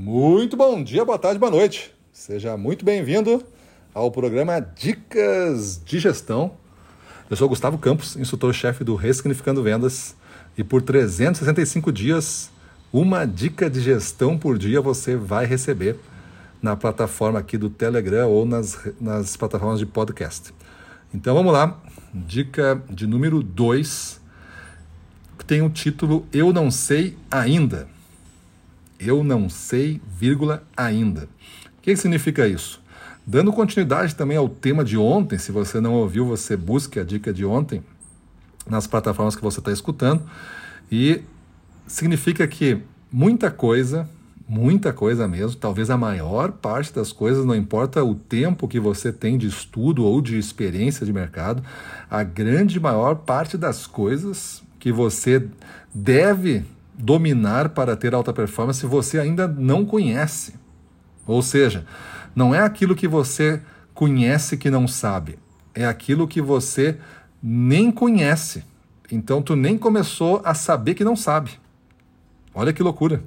Muito bom dia, boa tarde, boa noite. Seja muito bem-vindo ao programa Dicas de Gestão. Eu sou Gustavo Campos, instrutor-chefe do Ressignificando Vendas, e por 365 dias, uma dica de gestão por dia você vai receber na plataforma aqui do Telegram ou nas, nas plataformas de podcast. Então vamos lá, dica de número 2, que tem o título Eu Não Sei Ainda. Eu não sei, vírgula, ainda. O que significa isso? Dando continuidade também ao tema de ontem, se você não ouviu, você busque a dica de ontem nas plataformas que você está escutando. E significa que muita coisa, muita coisa mesmo, talvez a maior parte das coisas, não importa o tempo que você tem de estudo ou de experiência de mercado, a grande maior parte das coisas que você deve dominar para ter alta performance você ainda não conhece. Ou seja, não é aquilo que você conhece que não sabe, é aquilo que você nem conhece. Então tu nem começou a saber que não sabe. Olha que loucura.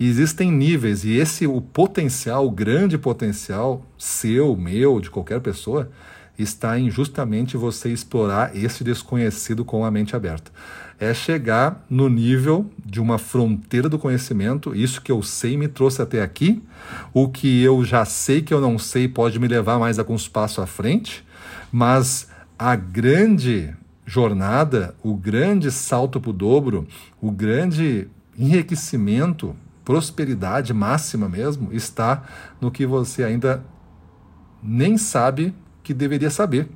Existem níveis e esse o potencial, o grande potencial seu, meu, de qualquer pessoa, está em justamente você explorar esse desconhecido com a mente aberta é chegar no nível de uma fronteira do conhecimento. Isso que eu sei me trouxe até aqui. O que eu já sei que eu não sei pode me levar mais alguns passos à frente. Mas a grande jornada, o grande salto para o dobro, o grande enriquecimento, prosperidade máxima mesmo, está no que você ainda nem sabe que deveria saber.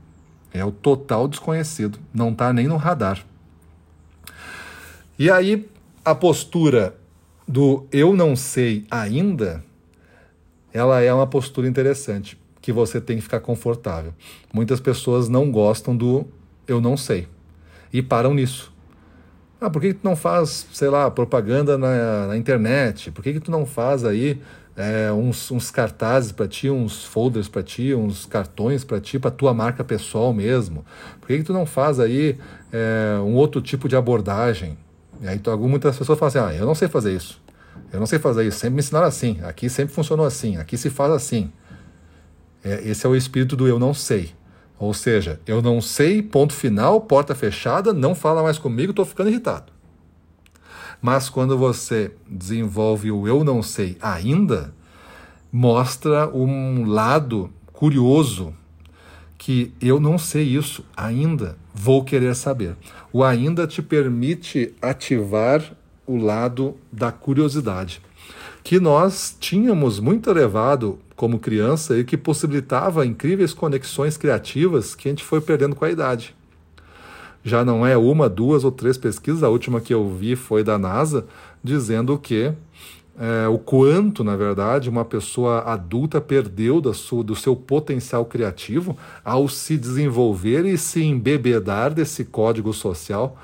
É o total desconhecido, não está nem no radar. E aí a postura do eu não sei ainda, ela é uma postura interessante, que você tem que ficar confortável. Muitas pessoas não gostam do eu não sei e param nisso. Ah, por que, que tu não faz, sei lá, propaganda na, na internet? Por que, que tu não faz aí é, uns, uns, cartazes para ti, uns folders para ti, uns cartões para ti, para tua marca pessoal mesmo? Por que, que tu não faz aí é, um outro tipo de abordagem? E aí muitas pessoas falam assim, ah, eu não sei fazer isso. Eu não sei fazer isso. Sempre me ensinaram assim. Aqui sempre funcionou assim. Aqui se faz assim. É, esse é o espírito do eu não sei. Ou seja, eu não sei, ponto final, porta fechada, não fala mais comigo, estou ficando irritado. Mas quando você desenvolve o eu não sei ainda, mostra um lado curioso que eu não sei isso ainda, vou querer saber. O ainda te permite ativar o lado da curiosidade, que nós tínhamos muito elevado como criança e que possibilitava incríveis conexões criativas que a gente foi perdendo com a idade. Já não é uma, duas ou três pesquisas, a última que eu vi foi da NASA, dizendo que é, o quanto, na verdade, uma pessoa adulta perdeu da sua, do seu potencial criativo ao se desenvolver e se embebedar desse código social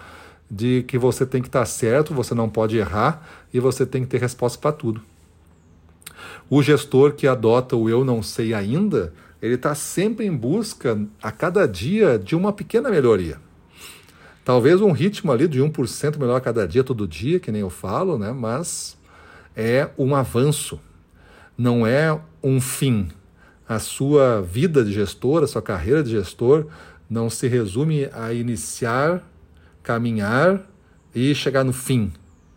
de que você tem que estar certo, você não pode errar e você tem que ter resposta para tudo. O gestor que adota o eu não sei ainda, ele está sempre em busca, a cada dia, de uma pequena melhoria. Talvez um ritmo ali de 1% melhor a cada dia, todo dia, que nem eu falo, né? mas é um avanço, não é um fim. A sua vida de gestor, a sua carreira de gestor, não se resume a iniciar, caminhar e chegar no fim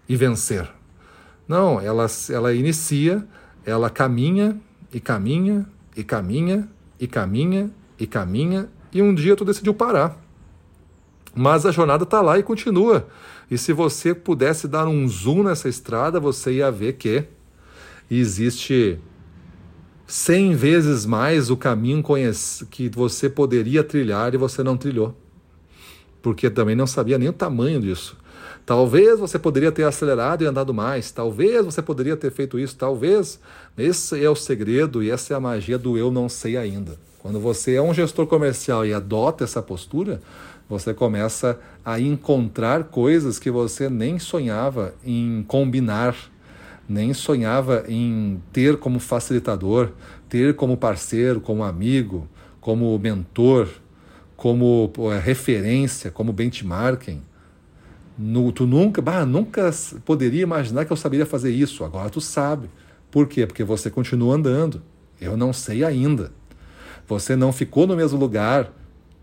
e vencer. Não, ela, ela inicia, ela caminha e caminha e caminha e caminha e caminha e um dia tu decidiu parar. Mas a jornada está lá e continua. E se você pudesse dar um zoom nessa estrada, você ia ver que existe 100 vezes mais o caminho que você poderia trilhar e você não trilhou. Porque também não sabia nem o tamanho disso. Talvez você poderia ter acelerado e andado mais, talvez você poderia ter feito isso, talvez. Esse é o segredo e essa é a magia do eu não sei ainda. Quando você é um gestor comercial e adota essa postura, você começa a encontrar coisas que você nem sonhava em combinar, nem sonhava em ter como facilitador, ter como parceiro, como amigo, como mentor, como é, referência, como benchmarking. No, tu nunca, bah, nunca poderia imaginar que eu saberia fazer isso. Agora tu sabe. Por quê? Porque você continua andando. Eu não sei ainda. Você não ficou no mesmo lugar,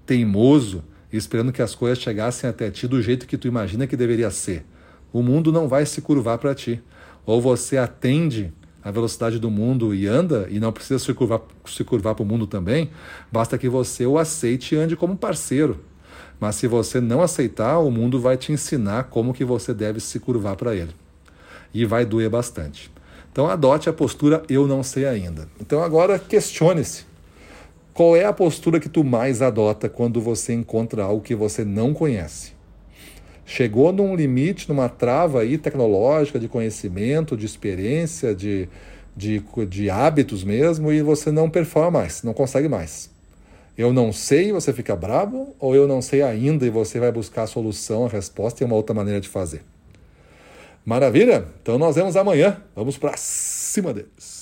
teimoso, esperando que as coisas chegassem até ti do jeito que tu imagina que deveria ser. O mundo não vai se curvar para ti. Ou você atende a velocidade do mundo e anda, e não precisa se curvar, se curvar para o mundo também, basta que você o aceite e ande como parceiro. Mas se você não aceitar, o mundo vai te ensinar como que você deve se curvar para ele. E vai doer bastante. Então adote a postura eu não sei ainda. Então agora questione-se. Qual é a postura que tu mais adota quando você encontra algo que você não conhece? Chegou num limite, numa trava aí tecnológica de conhecimento, de experiência, de, de, de hábitos mesmo, e você não performa mais, não consegue mais. Eu não sei, você fica bravo, ou eu não sei ainda e você vai buscar a solução, a resposta e uma outra maneira de fazer. Maravilha? Então nós vemos amanhã. Vamos para cima deles.